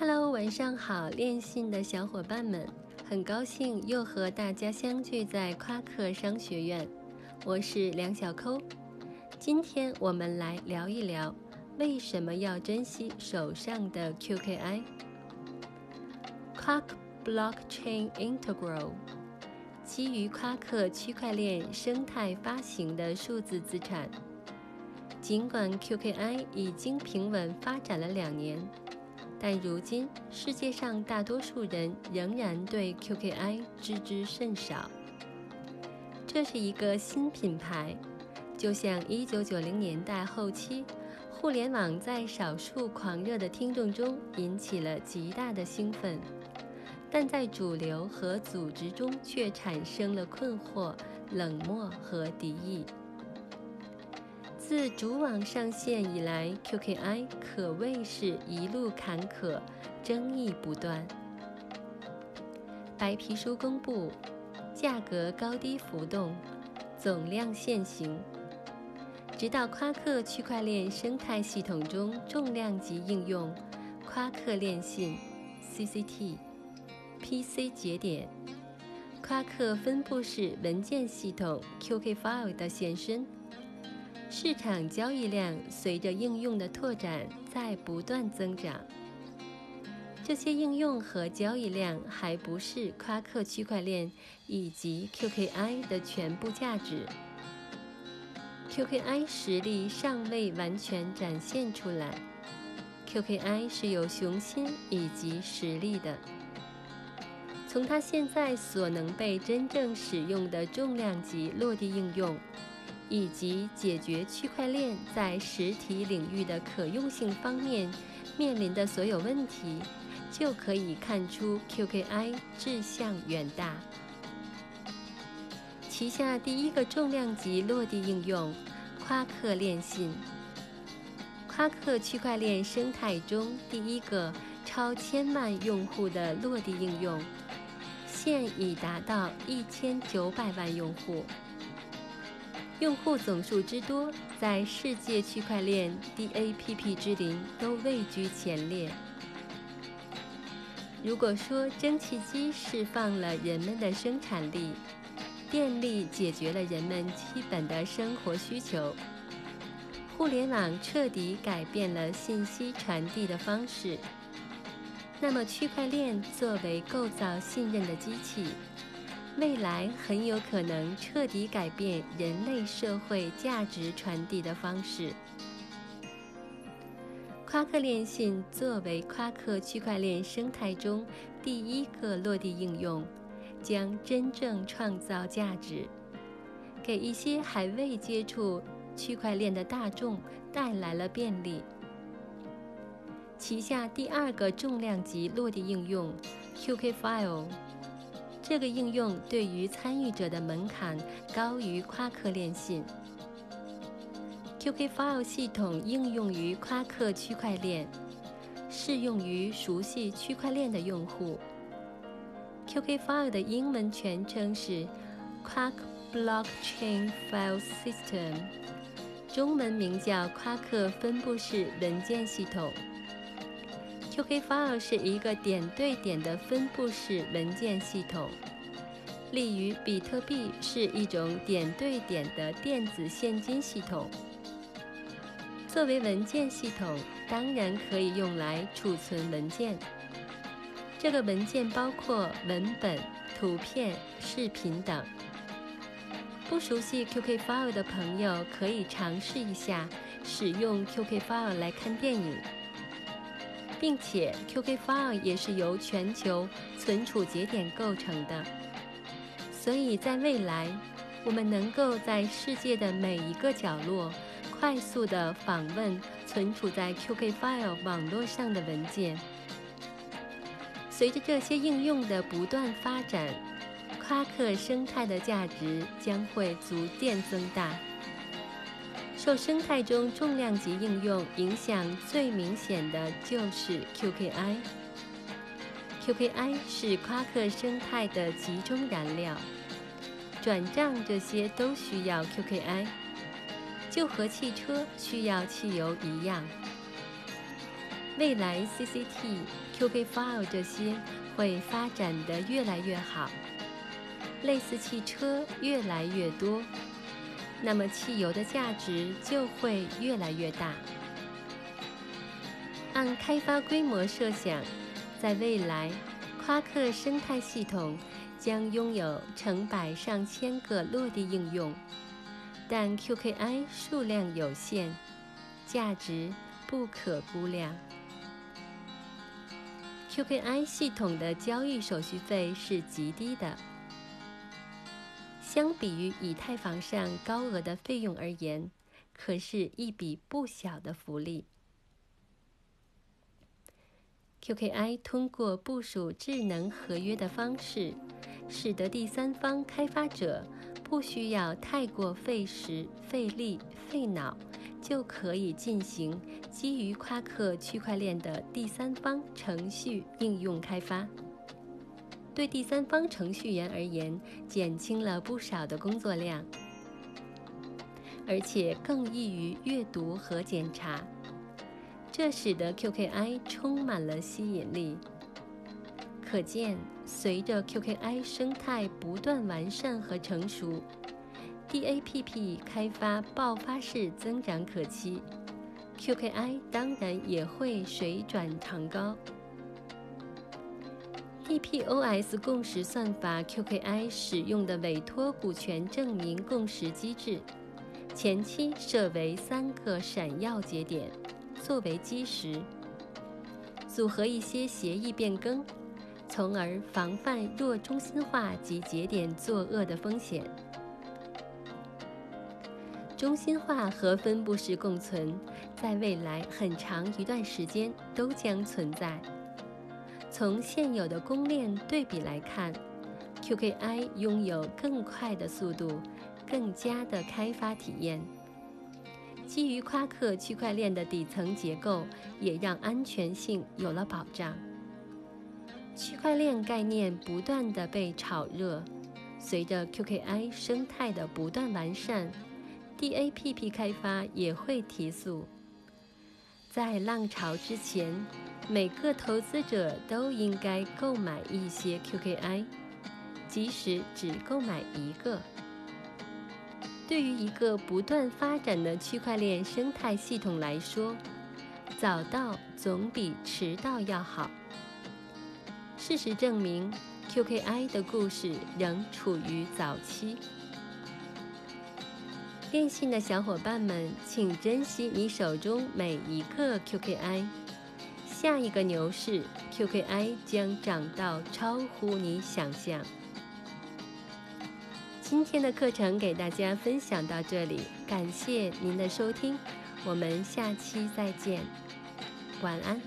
Hello，晚上好，练信的小伙伴们，很高兴又和大家相聚在夸克商学院，我是梁小抠。今天我们来聊一聊，为什么要珍惜手上的 QKI。Quark Blockchain Integral，基于夸克区块链生态发行的数字资产。尽管 QKI 已经平稳发展了两年，但如今世界上大多数人仍然对 QKI 知之甚少。这是一个新品牌，就像1990年代后期，互联网在少数狂热的听众中引起了极大的兴奋，但在主流和组织中却产生了困惑、冷漠和敌意。自主网上线以来，QKI 可谓是一路坎坷，争议不断。白皮书公布，价格高低浮动，总量现行。直到夸克区块链生态系统中重量级应用——夸克链信 （CCT）、PC 节点、夸克分布式文件系统 QKFile 的现身。市场交易量随着应用的拓展在不断增长。这些应用和交易量还不是夸克区块链以及 QKI 的全部价值。QKI 实力尚未完全展现出来。QKI 是有雄心以及实力的。从它现在所能被真正使用的重量级落地应用。以及解决区块链在实体领域的可用性方面面临的所有问题，就可以看出 QKI 志向远大。旗下第一个重量级落地应用——夸克链信，夸克区块链生态中第一个超千万用户的落地应用，现已达到一千九百万用户。用户总数之多，在世界区块链 DAPP 之林都位居前列。如果说蒸汽机释放了人们的生产力，电力解决了人们基本的生活需求，互联网彻底改变了信息传递的方式，那么区块链作为构造信任的机器。未来很有可能彻底改变人类社会价值传递的方式。夸克链信作为夸克区块链生态中第一个落地应用，将真正创造价值，给一些还未接触区块链的大众带来了便利。旗下第二个重量级落地应用 QKFile。这个应用对于参与者的门槛高于夸克链信。QKFile 系统应用于夸克区块链，适用于熟悉区块链的用户。QKFile 的英文全称是 Quark Blockchain File System，中文名叫夸克分布式文件系统。QKFile 是一个点对点的分布式文件系统，例如比特币是一种点对点的电子现金系统。作为文件系统，当然可以用来储存文件。这个文件包括文本、图片、视频等。不熟悉 QKFile 的朋友可以尝试一下使用 QKFile 来看电影。并且，QKFile 也是由全球存储节点构成的，所以在未来，我们能够在世界的每一个角落快速地访问存储在 QKFile 网络上的文件。随着这些应用的不断发展，夸克生态的价值将会逐渐增大。受生态中重量级应用影响最明显的就是 QKI。QKI 是夸克生态的集中燃料，转账这些都需要 QKI，就和汽车需要汽油一样。未来 CCT、QK File 这些会发展的越来越好，类似汽车越来越多，那么汽油的价值就会越来越大。按开发规模设想，在未来，夸克生态系统将拥有成百上千个落地应用，但 QKI 数量有限，价值不可估量。QKI 系统的交易手续费是极低的，相比于以太坊上高额的费用而言，可是一笔不小的福利。QKI 通过部署智能合约的方式，使得第三方开发者不需要太过费时、费力、费脑，就可以进行基于夸克区块链的第三方程序应用开发。对第三方程序员而言，减轻了不少的工作量，而且更易于阅读和检查。这使得 QKI 充满了吸引力。可见，随着 QKI 生态不断完善和成熟，DAPP 开发爆发式增长可期，QKI 当然也会水涨船高。DPoS 共识算法 QKI 使用的委托股权证明共识机制，前期设为三个闪耀节点。作为基石，组合一些协议变更，从而防范弱中心化及节点作恶的风险。中心化和分布式共存在未来很长一段时间都将存在。从现有的公链对比来看，QKI 拥有更快的速度，更佳的开发体验。基于夸克区块链的底层结构，也让安全性有了保障。区块链概念不断的被炒热，随着 QKI 生态的不断完善，DAPP 开发也会提速。在浪潮之前，每个投资者都应该购买一些 QKI，即使只购买一个。对于一个不断发展的区块链生态系统来说，早到总比迟到要好。事实证明，QKI 的故事仍处于早期。电信的小伙伴们，请珍惜你手中每一个 QKI。下一个牛市，QKI 将涨到超乎你想象。今天的课程给大家分享到这里，感谢您的收听，我们下期再见，晚安。